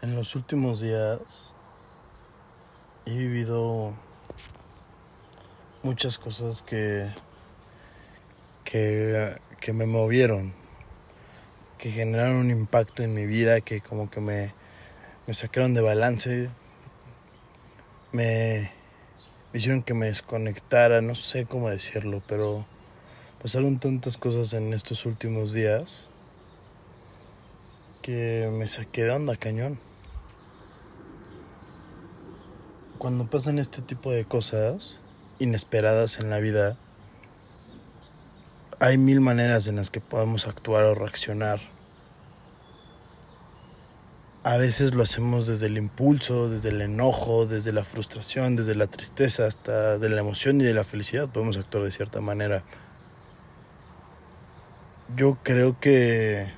En los últimos días he vivido muchas cosas que, que, que, me movieron, que generaron un impacto en mi vida, que como que me, sacaron de balance, me, me hicieron que me desconectara, no sé cómo decirlo, pero pasaron tantas cosas en estos últimos días que me saqué de onda cañón. Cuando pasan este tipo de cosas inesperadas en la vida, hay mil maneras en las que podemos actuar o reaccionar. A veces lo hacemos desde el impulso, desde el enojo, desde la frustración, desde la tristeza, hasta de la emoción y de la felicidad podemos actuar de cierta manera. Yo creo que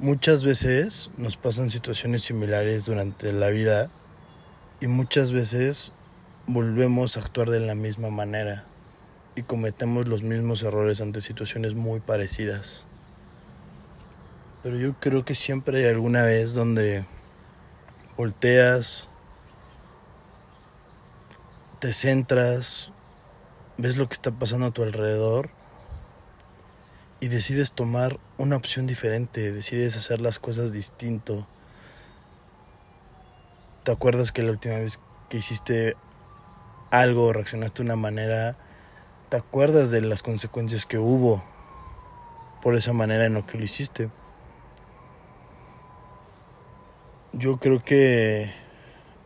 muchas veces nos pasan situaciones similares durante la vida y muchas veces volvemos a actuar de la misma manera y cometemos los mismos errores ante situaciones muy parecidas. Pero yo creo que siempre hay alguna vez donde volteas, te centras, ves lo que está pasando a tu alrededor y decides tomar una opción diferente, decides hacer las cosas distinto ¿Te acuerdas que la última vez que hiciste algo, reaccionaste de una manera, te acuerdas de las consecuencias que hubo por esa manera en lo que lo hiciste? Yo creo que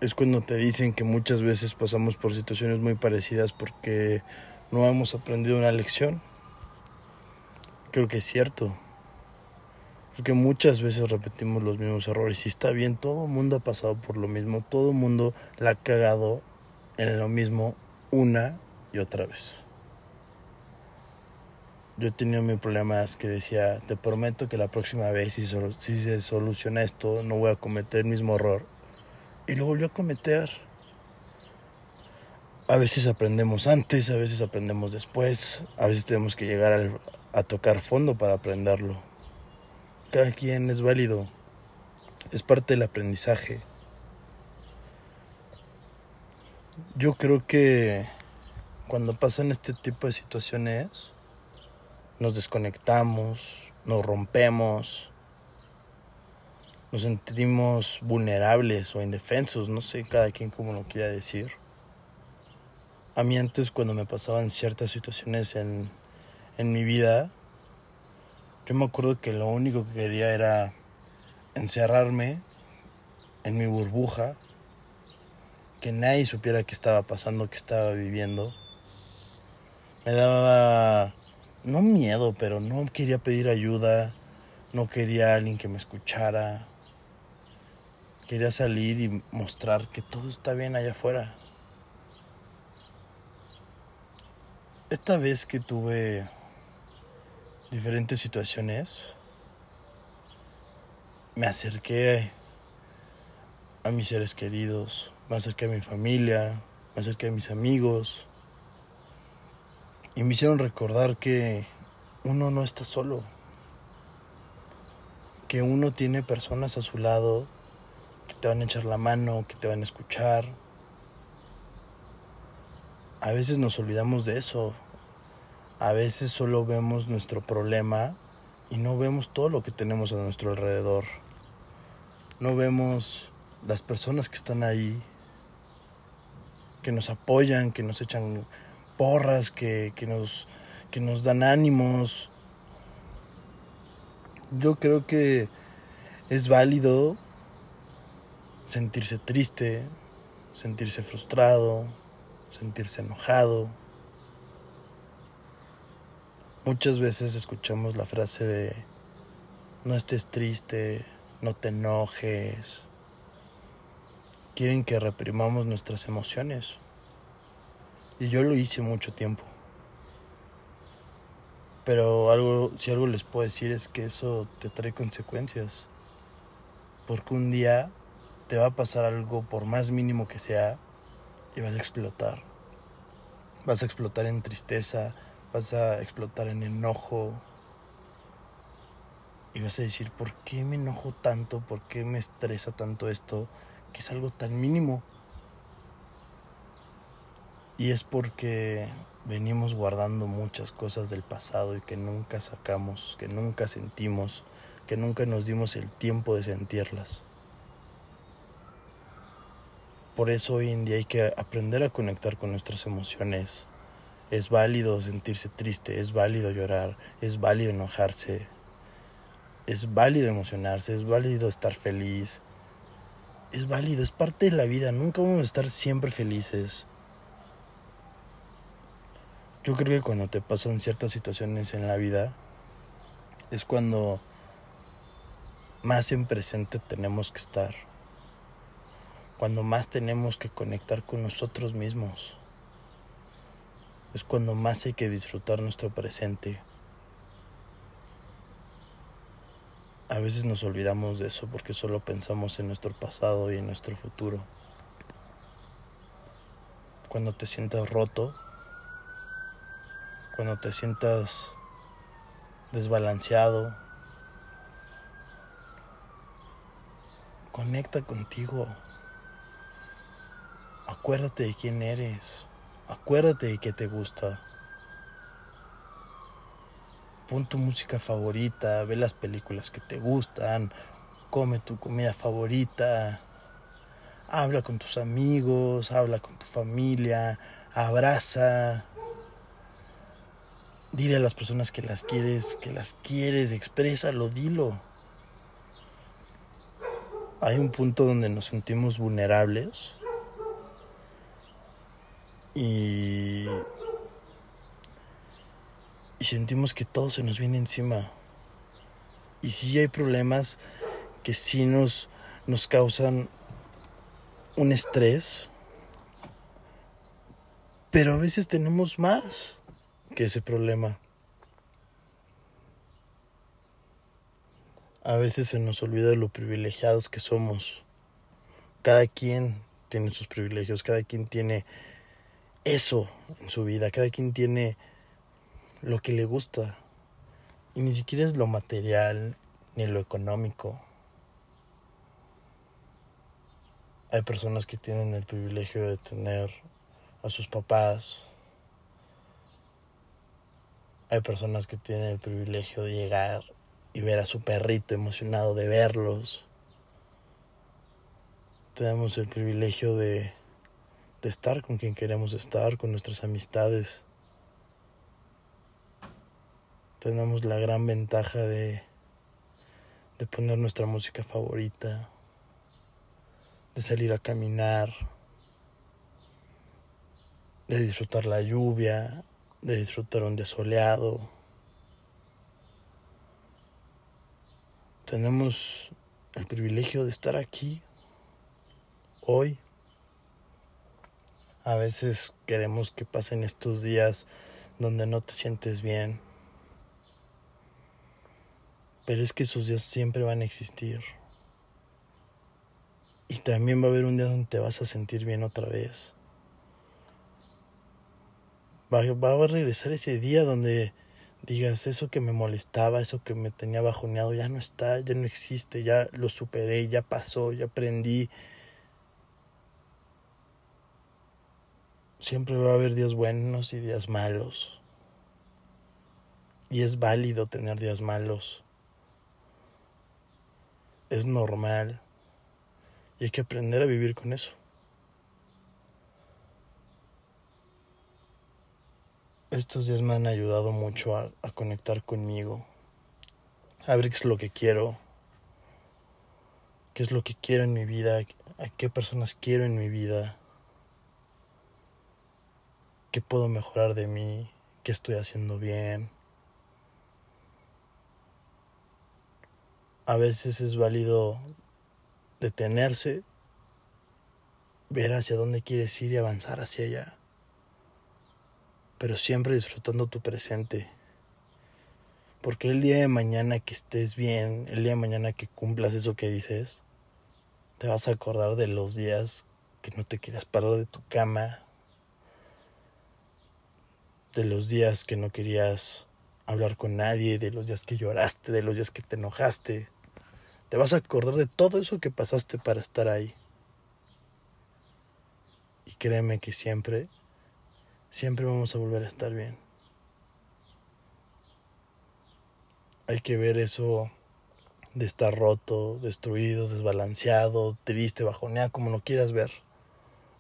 es cuando te dicen que muchas veces pasamos por situaciones muy parecidas porque no hemos aprendido una lección. Creo que es cierto. Porque muchas veces repetimos los mismos errores y está bien, todo el mundo ha pasado por lo mismo, todo el mundo la ha cagado en lo mismo una y otra vez. Yo tenía mi problema es que decía, te prometo que la próxima vez si, si se soluciona esto no voy a cometer el mismo error. Y lo volvió a cometer. A veces aprendemos antes, a veces aprendemos después, a veces tenemos que llegar a tocar fondo para aprenderlo. Cada quien es válido. Es parte del aprendizaje. Yo creo que cuando pasan este tipo de situaciones, nos desconectamos, nos rompemos, nos sentimos vulnerables o indefensos, no sé cada quien como lo quiera decir. A mí antes cuando me pasaban ciertas situaciones en, en mi vida, yo me acuerdo que lo único que quería era encerrarme en mi burbuja, que nadie supiera qué estaba pasando, qué estaba viviendo. Me daba, no miedo, pero no quería pedir ayuda, no quería alguien que me escuchara. Quería salir y mostrar que todo está bien allá afuera. Esta vez que tuve diferentes situaciones, me acerqué a mis seres queridos, me acerqué a mi familia, me acerqué a mis amigos y me hicieron recordar que uno no está solo, que uno tiene personas a su lado que te van a echar la mano, que te van a escuchar. A veces nos olvidamos de eso, a veces solo vemos nuestro problema y no vemos todo lo que tenemos a nuestro alrededor. No vemos las personas que están ahí, que nos apoyan, que nos echan porras, que, nos, que nos dan ánimos. Yo creo que es válido sentirse triste, sentirse frustrado, sentirse enojado Muchas veces escuchamos la frase de no estés triste, no te enojes. Quieren que reprimamos nuestras emociones. Y yo lo hice mucho tiempo. Pero algo, si algo les puedo decir es que eso te trae consecuencias. Porque un día te va a pasar algo por más mínimo que sea y vas a explotar. Vas a explotar en tristeza, vas a explotar en enojo Y vas a decir, ¿por qué me enojo tanto? ¿Por qué me estresa tanto esto? Que es algo tan mínimo. Y es porque venimos guardando muchas cosas del pasado y que nunca sacamos, que nunca sentimos, que nunca nos dimos el tiempo de sentirlas. Por eso hoy en día hay que aprender a conectar con nuestras emociones. Es válido sentirse triste, es válido llorar, es válido enojarse, es válido emocionarse, es válido estar feliz. Es válido, es parte de la vida, nunca vamos a estar siempre felices. Yo creo que cuando te pasan ciertas situaciones en la vida es cuando más en presente tenemos que estar cuando más tenemos que conectar con nosotros mismos. Es cuando más hay que disfrutar nuestro presente. A veces nos olvidamos de eso porque solo pensamos en nuestro pasado y en nuestro futuro. Cuando te sientas roto, cuando te sientas desbalanceado, conecta contigo. Acuérdate de quién eres. Acuérdate de qué te gusta. Pon tu música favorita, ve las películas que te gustan, come tu comida favorita, habla con tus amigos, habla con tu familia, abraza. Dile a las personas que las quieres, que las quieres, exprésalo, dilo. Hay un punto donde nos sentimos vulnerables y, y sentimos que todo se nos viene encima. Y sí hay problemas que sí nos, nos causan un estrés, pero a veces tenemos más que ese problema. A veces se nos olvida de lo privilegiados que somos. Cada quien tiene sus privilegios, cada quien tiene eso en su vida. Cada quien tiene lo que le gusta. Y ni siquiera es lo material ni lo económico. Hay personas que tienen el privilegio de tener a sus papás. Hay personas que tienen el privilegio de llegar y ver a su perrito emocionado de verlos. Tenemos el privilegio de de estar con quien queremos estar, con nuestras amistades. Tenemos la gran ventaja de, de poner nuestra música favorita, de salir a caminar, de disfrutar la lluvia, de disfrutar un día soleado. Tenemos el privilegio de estar aquí hoy a veces queremos que pasen estos días donde no te sientes bien. Pero es que esos días siempre van a existir. Y también va a haber un día donde te vas a sentir bien otra vez. Va, va, a regresar ese día donde digas eso que me molestaba, eso que me tenía bajoneado, ya no está, ya no existe, ya lo superé, ya pasó, ya aprendí, Siempre va a haber días buenos y días malos. Y es válido tener días malos. Es normal. Y hay que aprender a vivir con eso. Estos días me han ayudado mucho a, a conectar conmigo. A ver qué es lo que quiero. Qué es lo que quiero en mi vida. A qué personas quiero en mi vida qué puedo mejorar de mí, qué estoy haciendo bien. A veces es válido detenerse, ver hacia dónde quieres ir y avanzar hacia allá, pero siempre disfrutando tu presente. Porque el día de mañana que estés bien, el día de mañana que cumplas eso que dices, te vas a acordar de los días que no te quieras parar de tu cama, de los días que no querías hablar con nadie, de los días que lloraste, de los días que te enojaste. Te vas a acordar de todo eso que pasaste para estar ahí. Y créeme que siempre, siempre vamos a volver a estar bien. Hay que ver eso de estar roto, destruido, desbalanceado, triste, bajoneado, como lo quieras ver,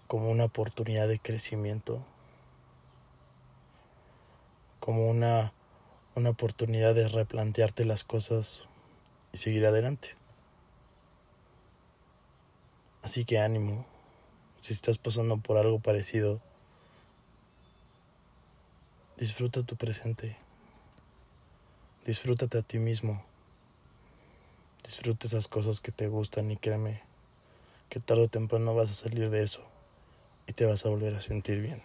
como una oportunidad de crecimiento, como una, una oportunidad de replantearte las cosas y seguir adelante. Así que ánimo, si estás pasando por algo parecido, disfruta tu presente, disfrútate a ti mismo, disfruta esas cosas que te gustan y créeme que tarde o temprano vas a salir de eso y te vas a volver a sentir bien.